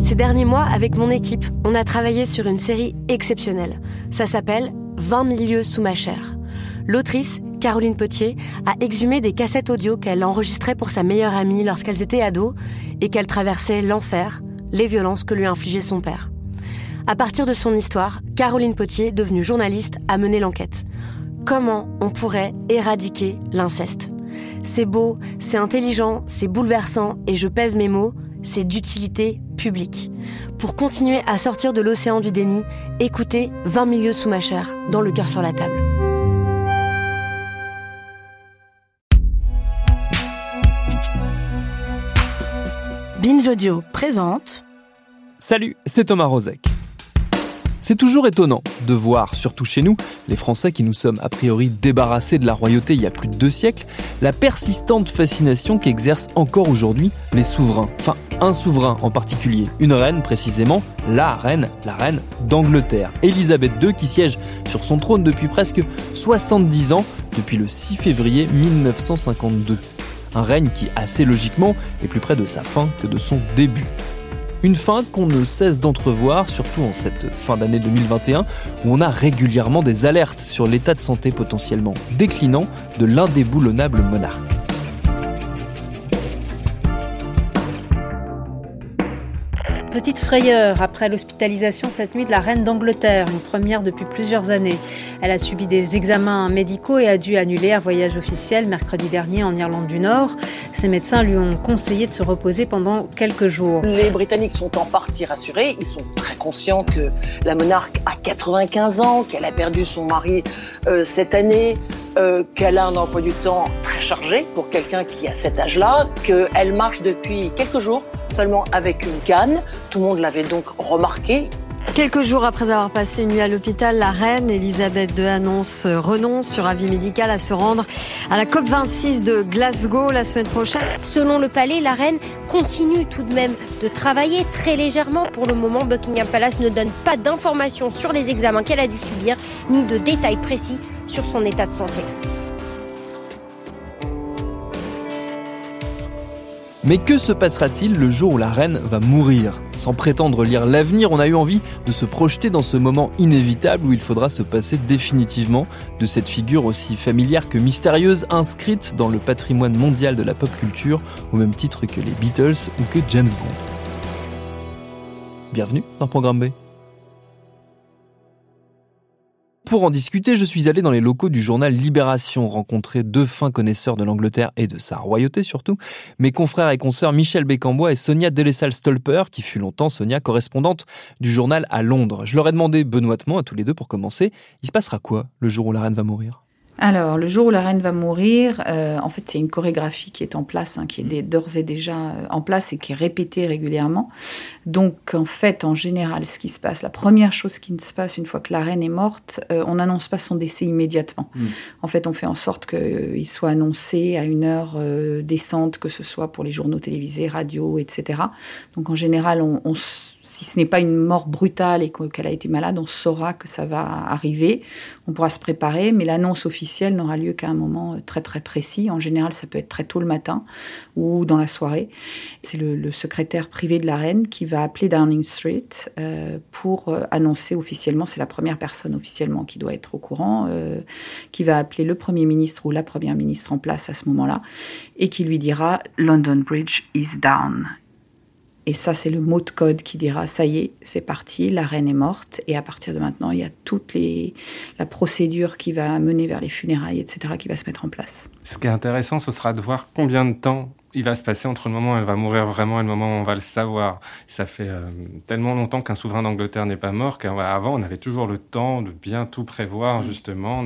Ces derniers mois, avec mon équipe, on a travaillé sur une série exceptionnelle. Ça s'appelle 20 milieux sous ma chair. L'autrice, Caroline Potier, a exhumé des cassettes audio qu'elle enregistrait pour sa meilleure amie lorsqu'elles étaient ados et qu'elle traversait l'enfer, les violences que lui infligeait son père. À partir de son histoire, Caroline Potier, devenue journaliste, a mené l'enquête. Comment on pourrait éradiquer l'inceste? C'est beau, c'est intelligent, c'est bouleversant, et je pèse mes mots, c'est d'utilité publique. Pour continuer à sortir de l'océan du déni, écoutez 20 milieux sous ma chair, dans le cœur sur la table. Binge Audio présente. Salut, c'est Thomas Rozek. C'est toujours étonnant de voir, surtout chez nous, les Français qui nous sommes a priori débarrassés de la royauté il y a plus de deux siècles, la persistante fascination qu'exercent encore aujourd'hui les souverains. Enfin, un souverain en particulier, une reine précisément, la reine, la reine d'Angleterre, Elisabeth II qui siège sur son trône depuis presque 70 ans, depuis le 6 février 1952. Un règne qui, assez logiquement, est plus près de sa fin que de son début. Une fin qu'on ne cesse d'entrevoir, surtout en cette fin d'année 2021, où on a régulièrement des alertes sur l'état de santé potentiellement déclinant de l'indéboulonnable monarque. Petite frayeur après l'hospitalisation cette nuit de la reine d'Angleterre, une première depuis plusieurs années. Elle a subi des examens médicaux et a dû annuler un voyage officiel mercredi dernier en Irlande du Nord. Ses médecins lui ont conseillé de se reposer pendant quelques jours. Les Britanniques sont en partie rassurés. Ils sont très conscients que la monarque a 95 ans, qu'elle a perdu son mari euh, cette année, euh, qu'elle a un emploi du temps très chargé pour quelqu'un qui a cet âge-là, qu'elle marche depuis quelques jours seulement avec une canne. Tout le monde l'avait donc remarqué. Quelques jours après avoir passé une nuit à l'hôpital, la reine Elisabeth II annonce renonce sur avis médical à se rendre à la COP26 de Glasgow la semaine prochaine. Selon le palais, la reine continue tout de même de travailler très légèrement. Pour le moment, Buckingham Palace ne donne pas d'informations sur les examens qu'elle a dû subir, ni de détails précis sur son état de santé. Mais que se passera-t-il le jour où la reine va mourir? Sans prétendre lire l'avenir, on a eu envie de se projeter dans ce moment inévitable où il faudra se passer définitivement de cette figure aussi familière que mystérieuse inscrite dans le patrimoine mondial de la pop culture au même titre que les Beatles ou que James Bond. Bienvenue dans Programme B. Pour en discuter, je suis allé dans les locaux du journal Libération, rencontrer deux fins connaisseurs de l'Angleterre et de sa royauté surtout, mes confrères et consoeurs Michel Bécambois et Sonia Delessal-Stolper, qui fut longtemps Sonia correspondante du journal à Londres. Je leur ai demandé benoîtement à tous les deux pour commencer, il se passera quoi le jour où la reine va mourir? Alors, le jour où la reine va mourir, euh, en fait, c'est une chorégraphie qui est en place, hein, qui est d'ores et déjà euh, en place et qui est répétée régulièrement. Donc, en fait, en général, ce qui se passe, la première chose qui se passe une fois que la reine est morte, euh, on n'annonce pas son décès immédiatement. Mm. En fait, on fait en sorte qu'il soit annoncé à une heure décente, que ce soit pour les journaux télévisés, radio, etc. Donc, en général, on, on si ce n'est pas une mort brutale et qu'elle a été malade, on saura que ça va arriver. On pourra se préparer, mais l'annonce officielle n'aura lieu qu'à un moment euh, très très précis. En général, ça peut être très tôt le matin ou dans la soirée. C'est le, secrétaire privé de la reine qui va appeler Downing Street euh, pour euh, annoncer officiellement. C'est la première personne officiellement qui doit être au courant, qui va appeler le premier ministre ou la première ministre en place à ce moment-là et qui lui dira London Bridge is down et ça, c'est le mot de code qui dira ça y est, c'est parti, la reine est morte. Et à partir de maintenant, il y a toute la procédure qui va mener vers les funérailles, etc., qui va se mettre en place. Ce qui est intéressant, ce sera de voir combien de temps il va se passer entre le moment où elle va mourir vraiment et le moment où on va le savoir. Ça fait euh, tellement longtemps qu'un souverain d'Angleterre n'est pas mort qu'avant, on avait toujours le temps de bien tout prévoir, mm. justement,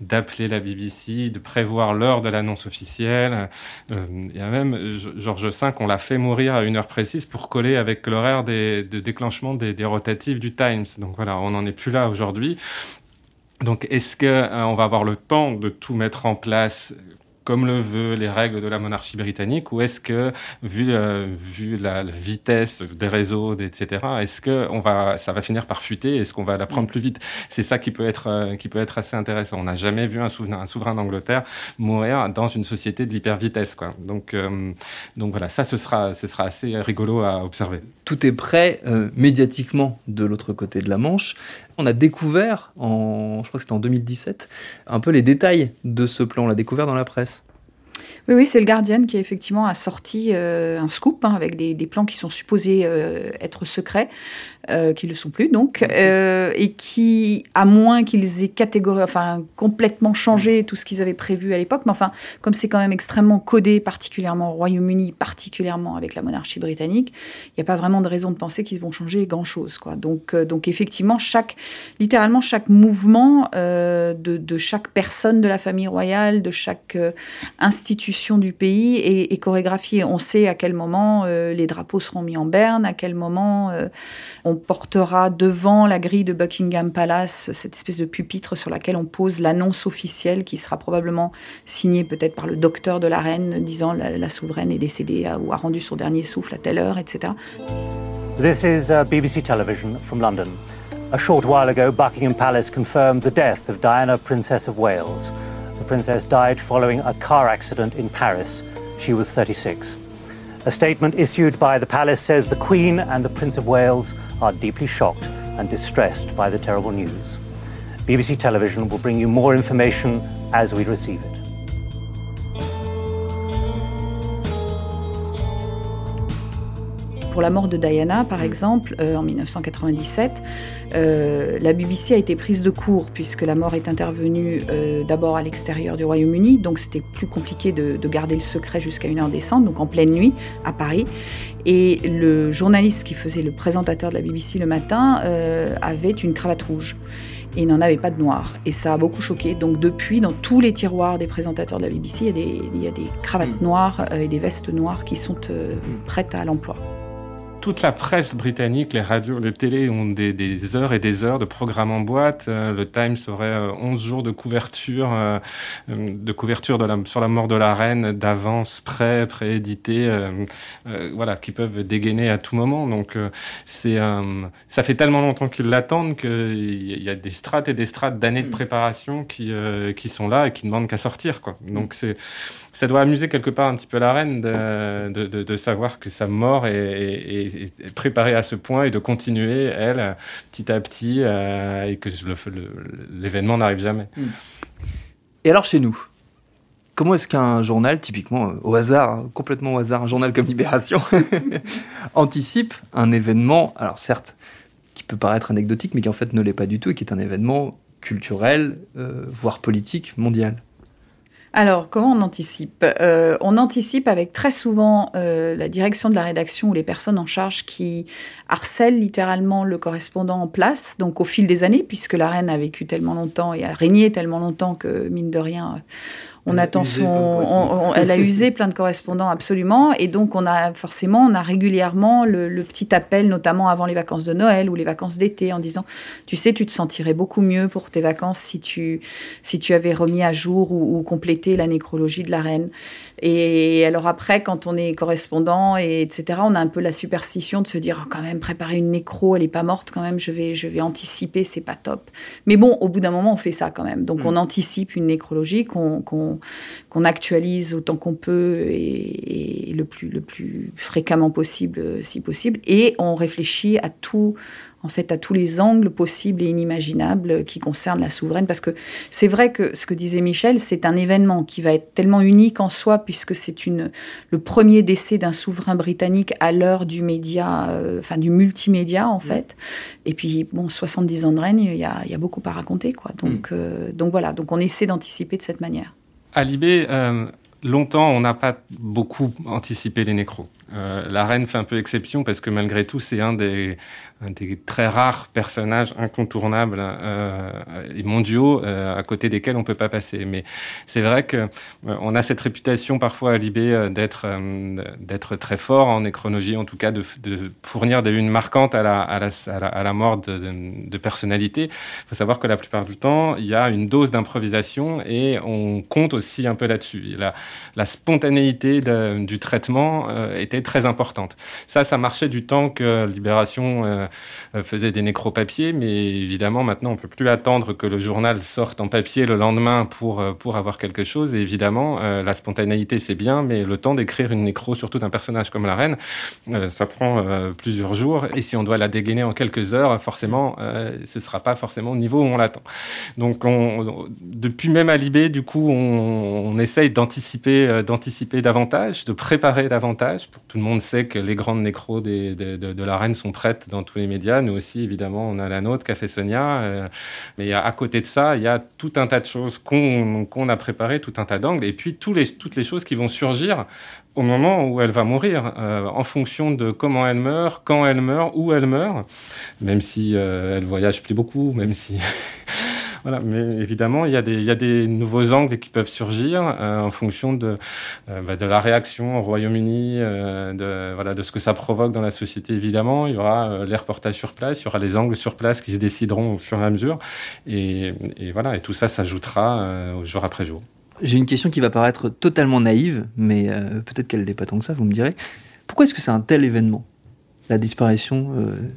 d'appeler la BBC, de prévoir l'heure de l'annonce officielle. Euh, il y a même George V, on l'a fait mourir à une heure précise pour coller avec l'horaire de déclenchement des, des rotatifs du Times. Donc voilà, on n'en est plus là aujourd'hui. Donc, est-ce qu'on euh, va avoir le temps de tout mettre en place comme le veut les règles de la monarchie britannique ou est-ce que, vu, euh, vu la, vitesse des réseaux, etc., est-ce que on va, ça va finir par fuiter Est-ce qu'on va la prendre plus vite? C'est ça qui peut, être, euh, qui peut être assez intéressant. On n'a jamais vu un, souverain, d'Angleterre mourir dans une société de l'hypervitesse. Donc, euh, donc voilà, ça, ce sera, ce sera assez rigolo à observer. Tout est prêt médiatiquement de l'autre côté de la Manche. On a découvert, je crois que c'était en 2017, un peu les détails de ce plan. On l'a découvert dans la presse. Oui, oui, c'est le Guardian qui effectivement a sorti euh, un scoop hein, avec des, plans qui sont supposés euh, être secrets, euh, qui ne le sont plus donc, et qui, à moins qu'ils aient catégorié, enfin complètement changé tout ce qu'ils avaient prévu à l'époque, mais enfin, comme c'est quand même extrêmement codé, particulièrement au Royaume-Uni, particulièrement avec la monarchie britannique, il n'y a pas vraiment de raison de penser qu'ils vont changer grand-chose. Quoi. Donc, donc effectivement, chaque, littéralement chaque mouvement de, de, chaque personne de la famille royale, de chaque institution, du pays est, chorégraphiée. On sait à quel moment euh, les drapeaux seront mis en berne, à quel moment euh, on portera devant la grille de Buckingham Palace cette espèce de pupitre sur laquelle on pose l'annonce officielle qui sera probablement signée peut-être par le docteur de la reine disant la, la souveraine est décédée ou a rendu son dernier souffle à telle heure, etc. This is uh, BBC Television from London. A short while ago, Buckingham Palace confirmed the death of Diana, Princess of Wales. The princess died following a car accident in Paris. She was 36. A statement issued by the palace says the Queen and the Prince of Wales are deeply shocked and distressed by the terrible news. BBC Television will bring you more information as we receive it. Pour la mort de Diana, par exemple, euh, en 1997, euh, la BBC a été prise de court puisque la mort est intervenue euh, d'abord à l'extérieur du Royaume-Uni, donc c'était plus compliqué de, garder le secret jusqu'à une heure décente, donc en pleine nuit à Paris. Et le journaliste qui faisait le présentateur de la BBC le matin avait une cravate rouge et n'en avait pas de noir. Et ça a beaucoup choqué. Donc depuis, dans tous les tiroirs des présentateurs de la BBC, il y a des, il y a des cravates mm. noires et des vestes noires qui sont prêtes à l'emploi toute la presse britannique, les radios, les télés ont des, heures et des heures de programmes en boîte. Euh, le Times aurait 11 euh, jours de couverture, euh, de couverture de la, sur la mort de la reine d'avance, prêt, préédité, voilà, qui peuvent dégainer à tout moment. Donc, c'est, ça fait tellement longtemps qu'ils l'attendent qu'il y a des strates et des strates d'années de préparation qui, qui sont là et qui ne demandent qu'à sortir. Quoi. Donc, c'est ça doit amuser quelque part un petit peu la reine de, de, savoir que sa mort est, préparée à ce point et de continuer, elle, petit à petit, euh, et que l'événement n'arrive jamais. Hmm. Et alors chez nous Comment est-ce qu'un journal, typiquement au hasard, hein, complètement au hasard, un journal comme Libération, anticipe un événement, alors certes, qui peut paraître anecdotique, mais qui en fait ne l'est pas du tout, et qui est un événement culturel, euh, voire politique, mondial? Alors, comment on anticipe? Euh, On anticipe avec très souvent euh, la direction de la rédaction ou les personnes en charge qui harcèlent littéralement le correspondant en place, donc au fil des années, puisque la reine a vécu tellement longtemps et a régné tellement longtemps que, mine de rien, on attend son, elle a usé plein de correspondants absolument, et donc on a forcément, on a régulièrement le, petit appel, notamment avant les vacances de Noël ou les vacances d'été, en disant, tu sais, tu te sentirais beaucoup mieux pour tes vacances si tu, si tu avais remis à jour ou, complété la nécrologie de la reine. Et alors après, quand on est correspondant et etc., on a un peu la superstition de se dire, oh, quand même, préparer une nécro, elle est pas morte quand même, je vais, je vais anticiper, c'est pas top. Mais bon, au bout d'un moment, on fait ça quand même. Donc mm. on anticipe une nécrologie qu'on qu'on actualise autant qu'on peut et, le, plus, le plus fréquemment possible, si possible. Et on réfléchit à tout, en fait, à tous les angles possibles et inimaginables qui concernent la souveraine. Parce que c'est vrai que ce que disait Michel, c'est un événement qui va être tellement unique en soi, puisque c'est une, le premier décès d'un souverain britannique à l'heure du média, euh, enfin du multimédia, en fait. Et puis, bon, 70 ans de règne, il y a, y a, beaucoup à raconter, quoi. Donc, mm. euh, donc voilà, donc on essaie d'anticiper de cette manière à Libé, euh, longtemps, on n'a pas beaucoup anticipé les nécros. Euh, la reine fait un peu exception parce que malgré tout, c'est un des, très rares personnages incontournables euh, et mondiaux euh, à côté desquels on peut pas passer. Mais c'est vrai que euh, on a cette réputation parfois à Libé d'être très fort en nécronologie, en tout cas de, fournir des lunes marquantes à la, mort de, de, de personnalités. Il faut savoir que la plupart du temps, il y a une dose d'improvisation et on compte aussi un peu là-dessus. La, la, spontanéité du traitement était très importante. Ça, ça marchait du temps que Libération euh, faisait des nécropapiers, mais évidemment maintenant on peut plus attendre que le journal sorte en papier le lendemain pour, euh, pour avoir quelque chose. Et évidemment, euh, la spontanéité c'est bien, mais le temps d'écrire une nécro, surtout d'un personnage comme la reine, ça prend plusieurs jours. Et si on doit la dégainer en quelques heures, forcément, ce sera pas forcément au niveau où on l'attend. Donc on, depuis même à Libé, du coup, on, on essaye d'anticiper, d'anticiper davantage, de préparer davantage. Pour tout le monde sait que les grandes nécros de, de, la reine sont prêtes dans tous les médias. Nous aussi, évidemment, on a la nôtre, Café Sonia. Euh, mais à côté de ça, il y a tout un tas de choses qu'on a préparées, tout un tas d'angles, et puis tous les, toutes les choses qui vont surgir au moment où elle va mourir, euh, en fonction de comment elle meurt, quand elle meurt, où elle meurt, même si euh, elle voyage plus beaucoup, même si Voilà, mais évidemment, il y, a des, nouveaux angles qui peuvent surgir euh, en fonction de, euh, bah, de la réaction au Royaume-Uni, euh, de, ce que ça provoque dans la société, évidemment. Il y aura les reportages sur place, il y aura les angles sur place qui se décideront au fur et à mesure. Et, voilà, et tout ça s'ajoutera jour après jour. J'ai une question qui va paraître totalement naïve, mais peut-être qu'elle n'est pas tant que ça, vous me direz. Pourquoi est-ce que c'est un tel événement la disparition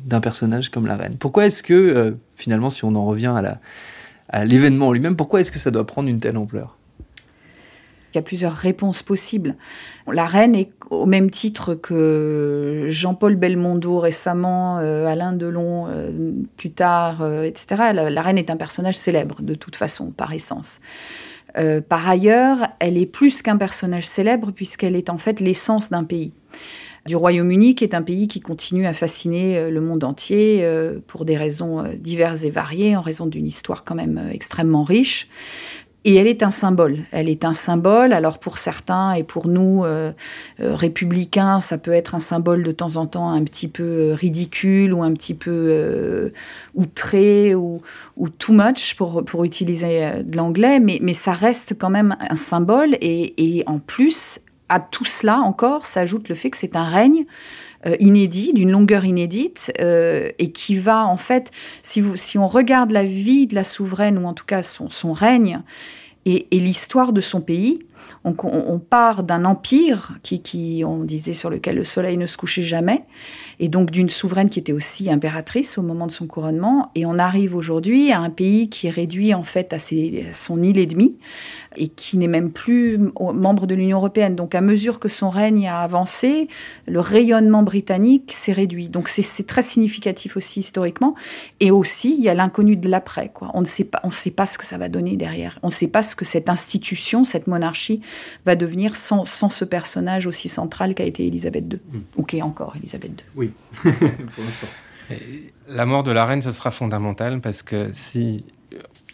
d'un personnage comme la reine? Pourquoi est-ce que, finalement, si on en revient à la, à l'événement lui-même, pourquoi est-ce que ça doit prendre une telle ampleur? Il y a plusieurs réponses possibles. La reine est au même titre que Jean-Paul Belmondo récemment, euh, Alain Delon plus tard, etc. La, la, reine est un personnage célèbre de toute façon, par essence. Euh, par ailleurs, elle est plus qu'un personnage célèbre puisqu'elle est en fait l'essence d'un pays du Royaume-Uni, qui est un pays qui continue à fasciner le monde entier euh, pour des raisons diverses et variées, en raison d'une histoire quand même extrêmement riche. Et elle est un symbole. Elle est un symbole. Alors pour certains et pour nous euh, euh, républicains, ça peut être un symbole de temps en temps un petit peu euh, ridicule ou un petit peu euh, outré ou, ou, too much pour, pour utiliser de l'anglais, mais, mais ça reste quand même un symbole. Et, et en plus, à tout cela encore s'ajoute le fait que c'est un règne euh, inédit, d'une longueur inédite, euh, et qui va en fait, si, on regarde la vie de la souveraine, ou en tout cas son, règne, et, l'histoire de son pays, on, part d'un empire qui, on disait, sur lequel le soleil ne se couchait jamais, et donc d'une souveraine qui était aussi impératrice au moment de son couronnement, et on arrive aujourd'hui à un pays qui est réduit en fait à, ses, à son île et demie, et qui n'est même plus membre de l'Union européenne. Donc à mesure que son règne a avancé, le rayonnement britannique s'est réduit. Donc c'est très significatif aussi historiquement. Et aussi, il y a l'inconnu de l'après. On ne sait pas, on sait pas ce que ça va donner derrière. On ne sait pas ce que cette institution, cette monarchie va devenir sans, sans ce personnage aussi central qu'a été Elisabeth II. Mm. Ou qui est encore Elisabeth II. Oui, La mort de la reine, ce sera fondamental parce que si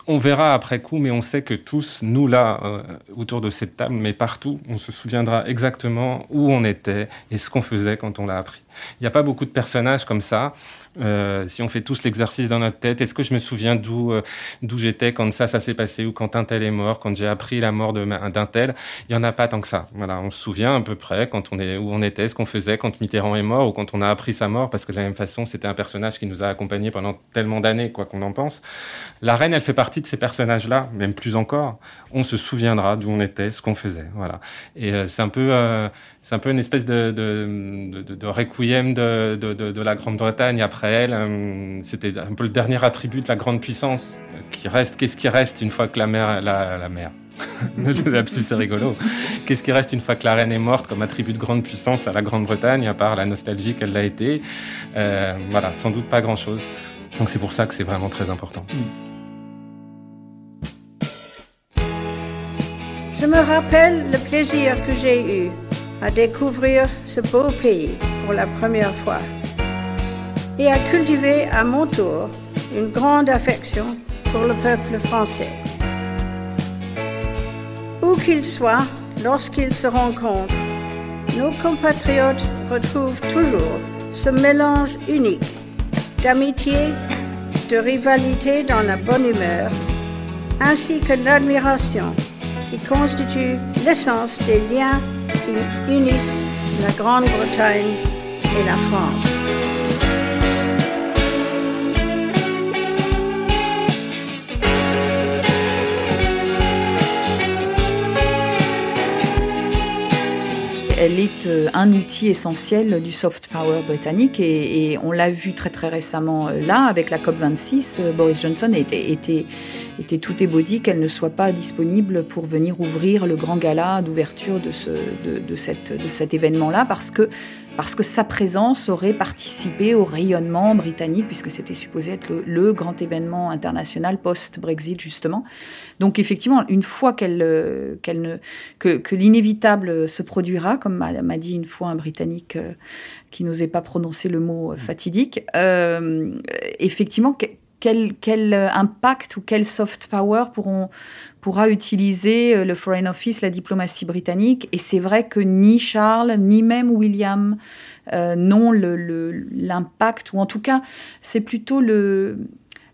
on verra après coup, mais on sait que tous, nous là, euh, autour de cette table, mais partout, on se souviendra exactement où on était et ce qu'on faisait quand on l'a appris. Il n'y a pas beaucoup de personnages comme ça. Euh, si on fait tous l'exercice dans notre tête, est-ce que je me souviens d'où euh, d'où j'étais quand ça ça s'est passé ou quand un tel est mort, quand j'ai appris la mort d'un tel? Il y en a pas tant que ça. Voilà, on se souvient à peu près quand on est où on était, ce qu'on faisait quand Mitterrand est mort ou quand on a appris sa mort, parce que de la même façon c'était un personnage qui nous a accompagnés pendant tellement d'années, quoi qu'on en pense. La reine, elle fait partie de ces personnages-là, même plus encore. On se souviendra d'où on était, ce qu'on faisait. Voilà. Et euh, c'est un peu c'est un peu une espèce de, de, requiem de, de la Grande-Bretagne après Euh, c'était un peu le dernier attribut de la grande puissance qui reste. Qu'est-ce qui reste une fois que la mère, la, la c'est rigolo. Qu'est-ce qui reste une fois que la reine est morte comme attribut de grande puissance à la Grande-Bretagne, à part la nostalgie qu'elle l'a été? Euh, Voilà, sans doute pas grand-chose. Donc c'est pour ça que c'est vraiment très important. Je me rappelle le plaisir que j'ai eu à découvrir ce beau pays pour la première fois et à cultiver à mon tour une grande affection pour le peuple français. Où qu'il soit lorsqu'ils se rencontrent, nos compatriotes retrouvent toujours ce mélange unique d'amitié, de rivalité dans la bonne humeur, ainsi que l'admiration qui constitue l'essence des liens qui unissent la Grande-Bretagne et la France. Elle est euh, un outil essentiel du soft power britannique et, on l'a vu très très récemment euh, là avec la COP26. Euh, Boris Johnson était, était, était tout ébaudi qu'elle ne soit pas disponible pour venir ouvrir le grand gala d'ouverture de, ce, de, de, cette, de cet événement-là parce que parce que sa présence aurait participé au rayonnement britannique, puisque c'était supposé être le, grand événement international post-Brexit, justement. Donc, effectivement, une fois qu'elle, euh, qu'elle ne, que, que l'inévitable se produira, comme m'a, dit une fois un Britannique euh, qui n'osait pas prononcer le mot euh, fatidique, effectivement, quel, quel, impact ou quel soft power pourra utiliser euh, le Foreign Office, la diplomatie britannique. Et c'est vrai que ni Charles, ni même William euh, n'ont l'impact, ou en tout cas, c'est plutôt le,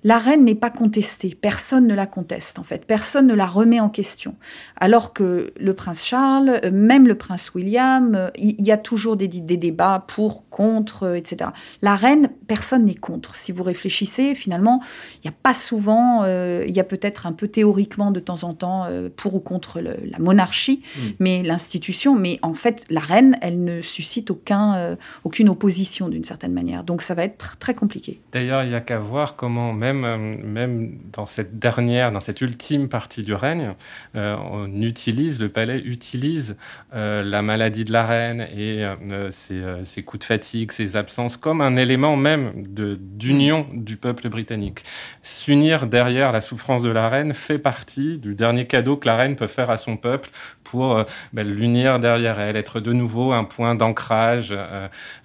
la reine n'est pas contestée, personne ne la conteste en fait, personne ne la remet en question. Alors que le prince Charles, euh, même le prince William, euh, il y, a toujours des, débats pour, contre, euh, etc. La reine, personne n'est contre. Si vous réfléchissez, finalement, il n'y a pas souvent, il y a peut-être un peu théoriquement de temps en temps pour ou contre la monarchie, mm. mais l'institution, mais en fait, la reine, elle ne suscite aucun, aucune opposition d'une certaine manière. Donc ça va être très compliqué. D'ailleurs, il n'y a qu'à voir comment même même, dans cette dernière, dans cette ultime partie du règne, euh, on utilise, le palais utilise euh, la maladie de la reine et euh, ses, coups de fatigue, ses absences comme un élément même d'union du peuple britannique. S'unir derrière la souffrance de la reine fait partie du dernier cadeau que la reine peut faire à son peuple pour ben, l'unir derrière elle, être de nouveau un point d'ancrage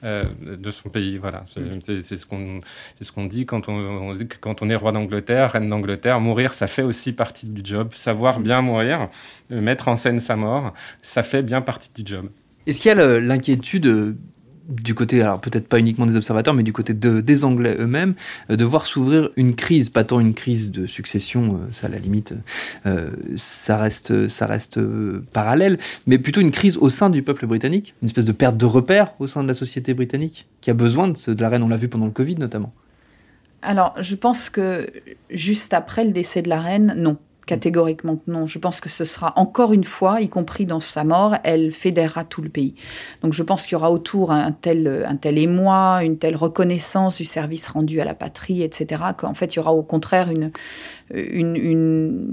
de son pays. Voilà, c'est ce qu'on ce qu'on dit quand on, quand on est roi d'Angleterre, reine d'Angleterre, mourir, ça fait aussi partie du job. Savoir bien mourir, euh, mettre en scène sa mort, ça fait bien partie du job. Est-ce qu'il y a l'inquiétude euh, du côté, alors peut-être pas uniquement des observateurs, mais du côté des Anglais eux-mêmes, euh, de voir s'ouvrir une crise, pas tant une crise de succession, ça à la limite, ça reste, ça reste parallèle, mais plutôt une crise au sein du peuple britannique, une espèce de perte de repères au sein de la société britannique, qui a besoin de, de la reine, on l'a vu pendant le Covid notamment? Alors, je pense que juste après le décès de la reine, non. Catégoriquement non. Je pense que ce sera encore une fois, y compris dans sa mort, elle fédérera tout le pays. Donc je pense qu'il y aura autour un tel, un tel émoi, une telle reconnaissance du service rendu à la patrie, etc., qu'en fait il y aura au contraire une, une,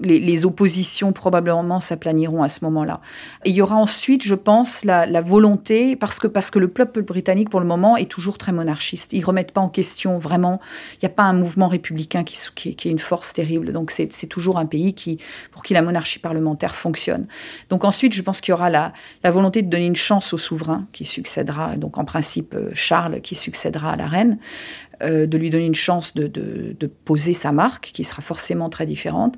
les, oppositions probablement s'aplaniront à ce moment-là. il y aura ensuite, je pense, la, volonté, parce que, parce que le peuple britannique, pour le moment, est toujours très monarchiste. Ils ne remettent pas en question vraiment, il n'y a pas un mouvement républicain qui, qui, est une force terrible. Donc c'est toujours un pays qui, pour qui la monarchie parlementaire fonctionne. Donc ensuite, je pense qu'il y aura la, la volonté de donner une chance au souverain qui succédera, donc en principe euh, Charles qui succédera à la reine. Euh, de lui donner une chance de, de, poser sa marque, qui sera forcément très différente.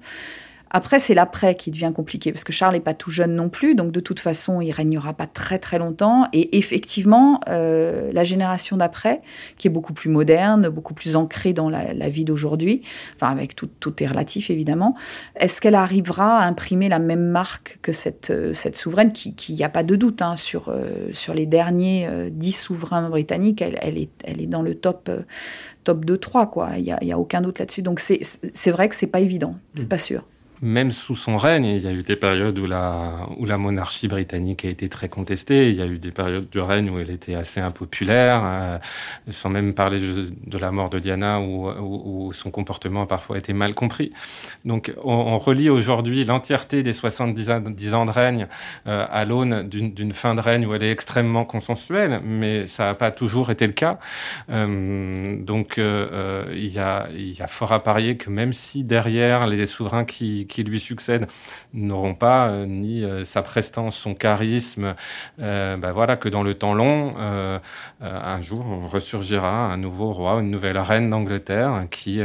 Après, c'est l'après qui devient compliqué, parce que Charles n'est pas tout jeune non plus, donc de toute façon, il régnera pas très très longtemps. Et effectivement, euh, la génération d'après, qui est beaucoup plus moderne, beaucoup plus ancrée dans la, vie d'aujourd'hui, enfin avec tout, tout est relatif évidemment, est-ce qu'elle arrivera à imprimer la même marque que cette, euh, cette souveraine, qui, n'y a pas de doute, hein, sur, euh, sur les derniers dix souverains britanniques, elle, elle, est, elle est dans le top, top 2-3, quoi. Il n'y a, a aucun doute là-dessus. Donc c'est vrai que c'est pas évident, c'est mm. pas sûr même sous son règne, il y a eu des périodes où la, où la monarchie britannique a été très contestée. Il y a eu des périodes du règne où elle était assez impopulaire, euh, sans même parler de la mort de Diana, où, son comportement a parfois été mal compris. Donc on, relie aujourd'hui l'entièreté des 70 ans de règne euh, à l'aune d'une fin de règne où elle est extrêmement consensuelle, mais ça n'a pas toujours été le cas. Euh, donc il y a fort à parier que même si derrière les souverains qui qui lui succèdent n'auront pas ni sa prestance, son charisme, bah voilà, que dans le temps long, un jour, on ressurgira un nouveau roi, une nouvelle reine d'Angleterre qui,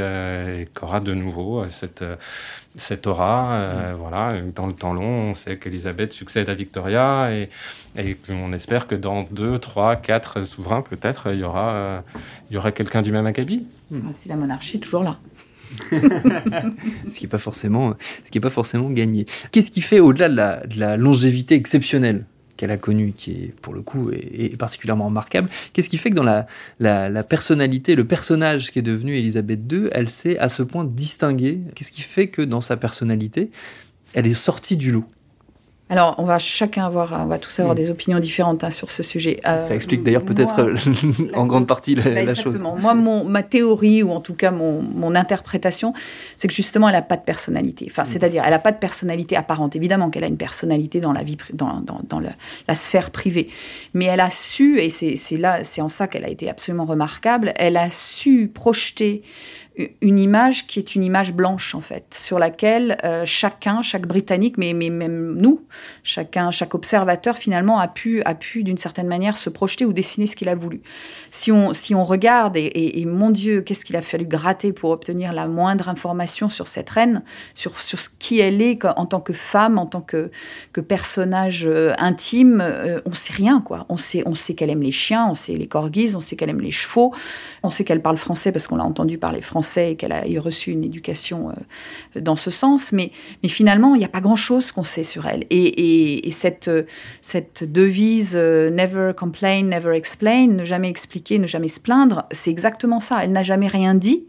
aura de nouveau cette cette aura. Euh, voilà, dans le temps long, on sait qu'Elisabeth succède à Victoria et, et on espère que dans deux, trois, quatre souverains, peut-être, il y aura, euh, il y aura quelqu'un du même acabit. Si la monarchie est toujours là. ce qui n'est pas forcément, ce qui est pas forcément gagné. Qu'est-ce qui fait au-delà de la longévité exceptionnelle qu'elle a connu, qui est pour le coup est, particulièrement remarquable. Qu'est-ce qui fait que dans la, la, personnalité, le personnage qui est devenu Elisabeth II, elle s'est à ce point distinguée? Qu'est-ce qui fait que dans sa personnalité, elle est sortie du lot? Alors, on va chacun avoir, on va tous avoir mm. des opinions différentes hein, sur ce sujet. Euh, ça explique d'ailleurs peut-être euh, en grande partie la, la chose. Moi, mon, ma théorie, ou en tout cas mon, mon interprétation, c'est que justement, elle n'a pas de personnalité. Enfin, mm. c'est-à-dire, elle n'a pas de personnalité apparente. Évidemment qu'elle a une personnalité dans la vie, dans, dans, dans la sphère privée. Mais elle a su, et c'est là, c'est en ça qu'elle a été absolument remarquable, elle a su projeter une image qui est une image blanche en fait, sur laquelle euh, chacun, chaque Britannique, mais, mais, même nous, chacun, chaque observateur finalement a pu, a pu d'une certaine manière se projeter ou dessiner ce qu'il a voulu. Si on, si on regarde, et, mon Dieu, qu'est-ce qu'il a fallu gratter pour obtenir la moindre information sur cette reine, sur, sur ce qui elle est en tant que femme, en tant que, que personnage euh, intime, euh, on sait rien quoi. On sait, on sait qu'elle aime les chiens, on sait les corgis, on sait qu'elle aime les chevaux, on sait qu'elle parle français parce qu'on l'a entendu parler français et qu'elle a reçu une éducation euh, dans ce sens. Mais, finalement, il n'y a pas grand-chose qu'on sait sur elle. Et, cette, cette devise euh, Never complain, never explain, ne jamais expliquer, ne jamais se plaindre, c'est exactement ça. Elle n'a jamais rien dit.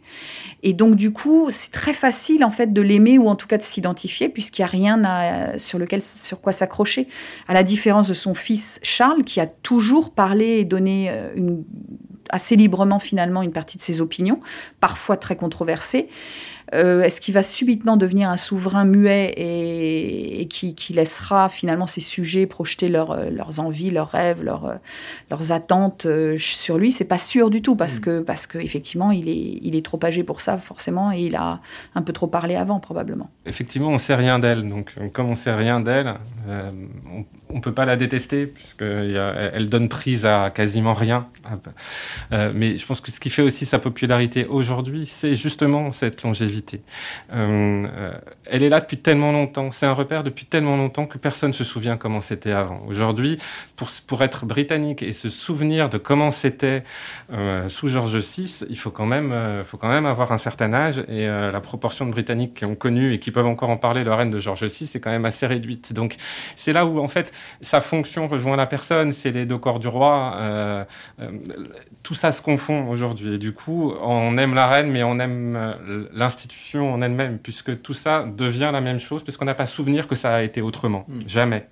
Et donc, du coup, c'est très facile, en fait, de l'aimer ou en tout cas de s'identifier, puisqu'il n'y a rien sur, lequel, sur quoi s'accrocher. À la différence de son fils Charles, qui a toujours parlé et donné euh, une assez librement finalement une partie de ses opinions, parfois très controversées. Euh, est-ce qu'il va subitement devenir un souverain muet et, qui, laissera finalement ses sujets projeter euh, leurs envies, leurs rêves, leurs, euh, leurs attentes sur lui? C'est pas sûr du tout parce mm. que parce qu'effectivement il est, il est trop âgé pour ça forcément et il a un peu trop parlé avant probablement. Effectivement, on sait rien d'elle. Donc comme on sait rien d'elle, on, ne peut pas la détester puisqu'elle donne prise à quasiment rien. mais je pense que ce qui fait aussi sa popularité aujourd'hui, c'est justement cette longévité euh, euh, elle est là depuis tellement longtemps, c'est un repère depuis tellement longtemps que personne ne se souvient comment c'était avant. Aujourd'hui, pour, pour être britannique et se souvenir de comment c'était euh, sous George VI, il faut quand, même, faut quand même avoir un certain âge et la proportion de Britanniques qui ont connu et qui peuvent encore en parler, le règne de George VI, est quand même assez réduite. Donc c'est là où en fait sa fonction rejoint la personne, c'est les deux corps du roi. tout ça se confond aujourd'hui. Et du coup, on aime la reine, mais on aime l'institution en elle-même, puisque tout ça devient la même chose, puisqu'on n'a pas souvenir que ça a été autrement. Hmm. Jamais.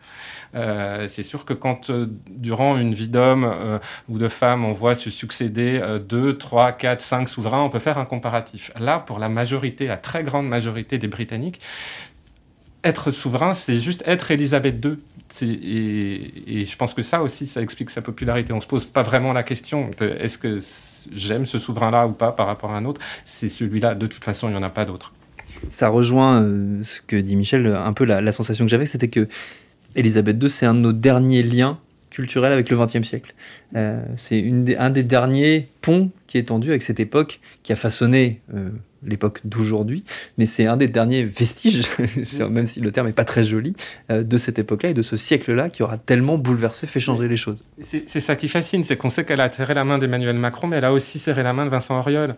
Euh, c'est sûr que quand, euh, durant une vie d'homme euh, ou de femme, on voit se succéder deux, trois, quatre, cinq souverains, on peut faire un comparatif. Là, pour la majorité, la très grande majorité des Britanniques, être souverain, c'est juste être Élisabeth II. Et, je pense que ça aussi, ça explique sa popularité. On ne se pose pas vraiment la question est-ce que j'aime ce souverain-là ou pas par rapport à un autre, c'est celui-là. De toute façon, il n'y en a pas d'autre. Ça rejoint euh, ce que dit Michel, un peu la, sensation que j'avais, c'était que Elisabeth II, c'est un de nos derniers liens culturels avec le XXe siècle. Euh, c'est un des derniers ponts qui est tendu avec cette époque qui a façonné euh, l'époque d'aujourd'hui, mais c'est un des derniers vestiges, même si le terme n'est pas très joli, euh, de cette époque-là et de ce siècle-là qui aura tellement bouleversé, fait changer les choses. C'est ça qui fascine, c'est qu'on sait qu'elle a serré la main d'Emmanuel Macron, mais elle a aussi serré la main de Vincent Auriol.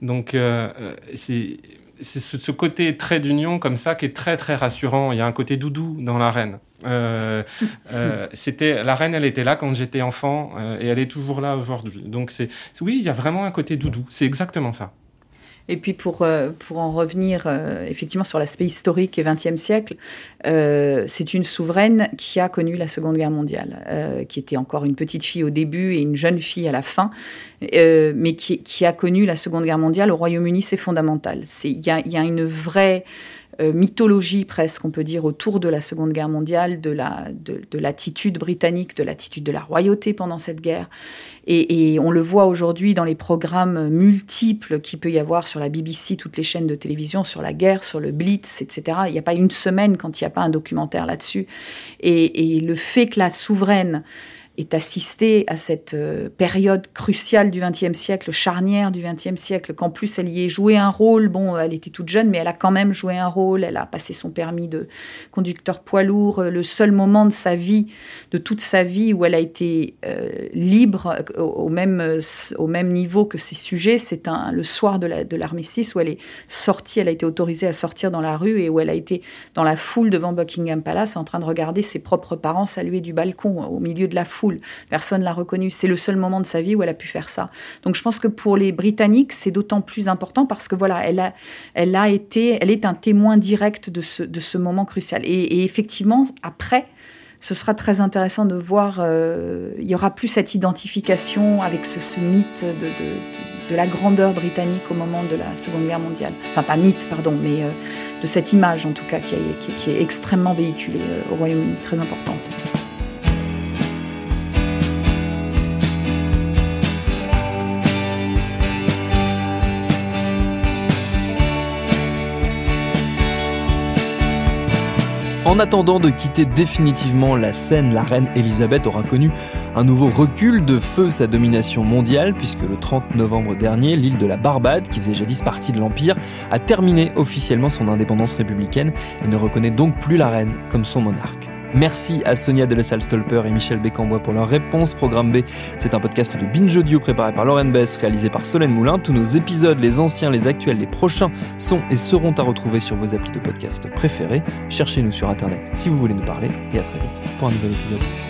Mm. Donc euh, c'est ce, côté trait d'union comme ça qui est très très rassurant. Il y a un côté doudou dans la reine. c'était la reine, elle était là quand j'étais enfant et elle est toujours là aujourd'hui. Donc c'est oui, il y a vraiment un côté doudou. C'est exactement ça. Et puis pour, euh, pour en revenir euh, effectivement sur l'aspect historique et XXe siècle, euh, c'est une souveraine qui a connu la Seconde Guerre mondiale, qui était encore une petite fille au début et une jeune fille à la fin, mais qui, qui, a connu la Seconde Guerre mondiale au Royaume-Uni, c'est fondamental. Il y a, y a, une vraie mythologie presque, on peut dire, autour de la Seconde Guerre mondiale, de, la, de, l'attitude britannique, de l'attitude de la royauté pendant cette guerre. Et, on le voit aujourd'hui dans les programmes multiples qu'il peut y avoir sur la BBC, toutes les chaînes de télévision, sur la guerre, sur le Blitz, etc. Il n'y a pas une semaine quand il n'y a pas un documentaire là-dessus. Et, et le fait que la souveraine est assistée à cette euh, période cruciale du XXe siècle, charnière du XXe siècle, qu'en plus elle y ait joué un rôle. Bon, elle était toute jeune, mais elle a quand même joué un rôle. Elle a passé son permis de conducteur poids lourd. Le seul moment de sa vie, de toute sa vie, où elle a été euh, libre au, même, au même niveau que ses sujets, c'est le soir de l'armistice où elle est sortie. Elle a été autorisée à sortir dans la rue et où elle a été dans la foule devant Buckingham Palace en train de regarder ses propres parents saluer du balcon au milieu de la foule. Personne l'a reconnue. C'est le seul moment de sa vie où elle a pu faire ça. Donc je pense que pour les Britanniques, c'est d'autant plus important parce que voilà, elle a, elle a été, elle est un témoin direct de ce, moment crucial. Et, effectivement, après, ce sera très intéressant de voir. Euh, il y aura plus cette identification avec ce, mythe de, la grandeur britannique au moment de la Seconde Guerre mondiale. Enfin, pas mythe, pardon, mais euh, de cette image en tout cas qui, qui, est extrêmement véhiculée euh, au Royaume-Uni, très importante. En attendant de quitter définitivement la scène, la reine Elisabeth aura connu un nouveau recul de feu sa domination mondiale, puisque le 30 novembre dernier, l'île de la Barbade, qui faisait jadis partie de l'Empire, a terminé officiellement son indépendance républicaine et ne reconnaît donc plus la reine comme son monarque. Merci à Sonia Delessal-Stolper et Michel Bécambois pour leur réponse. Programme B, c'est un podcast de Binge Audio préparé par Lauren Bess, réalisé par Solène Moulin. Tous nos épisodes, les anciens, les actuels, les prochains, sont et seront à retrouver sur vos applis de podcast préférés. Cherchez-nous sur Internet si vous voulez nous parler et à très vite pour un nouvel épisode.